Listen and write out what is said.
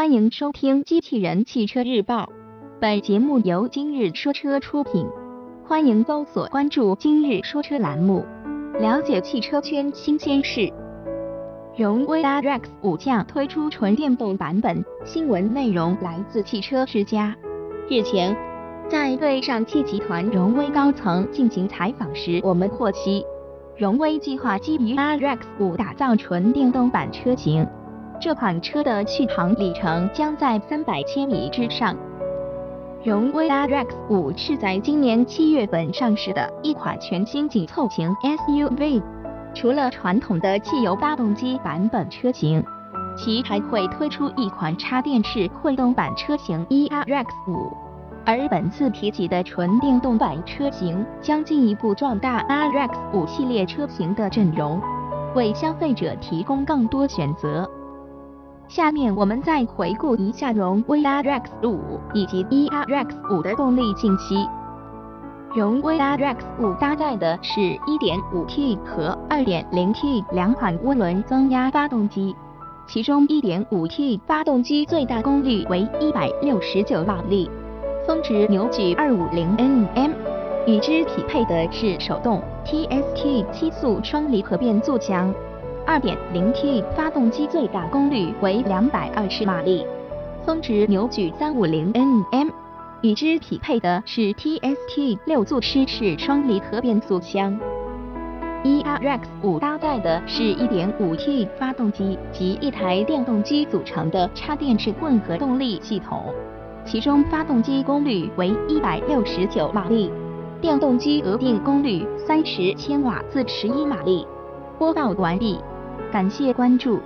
欢迎收听《机器人汽车日报》，本节目由今日说车出品。欢迎搜索关注“今日说车”栏目，了解汽车圈新鲜事。荣威 RX 五将推出纯电动版本，新闻内容来自汽车之家。日前，在对上汽集团荣威高层进行采访时，我们获悉，荣威计划基于 RX 五打造纯电动版车型。这款车的续航里程将在三百千米之上。荣威 RX 五是在今年七月份上市的一款全新紧凑型 SUV。除了传统的汽油发动机版本车型，其还会推出一款插电式混动版车型 eRX 五。而本次提及的纯电动版车型将进一步壮大 RX 五系列车型的阵容，为消费者提供更多选择。下面我们再回顾一下荣威 RX 五以及 eRX 五的动力信息。荣威 RX 五搭载的是 1.5T 和 2.0T 两款涡轮增压发动机，其中 1.5T 发动机最大功率为169马力，峰值扭矩250 Nm，与之匹配的是手动 TST 七速双离合变速箱。2.0T 发动机最大功率为220马力，峰值扭矩350 Nm，与之匹配的是 TST 六速湿式双离合变速箱。eRX 五搭载的是一点五 T 发动机及一台电动机组成的插电式混合动力系统，其中发动机功率为169马力，电动机额定功率30千瓦自11马力。播报完毕。感谢关注。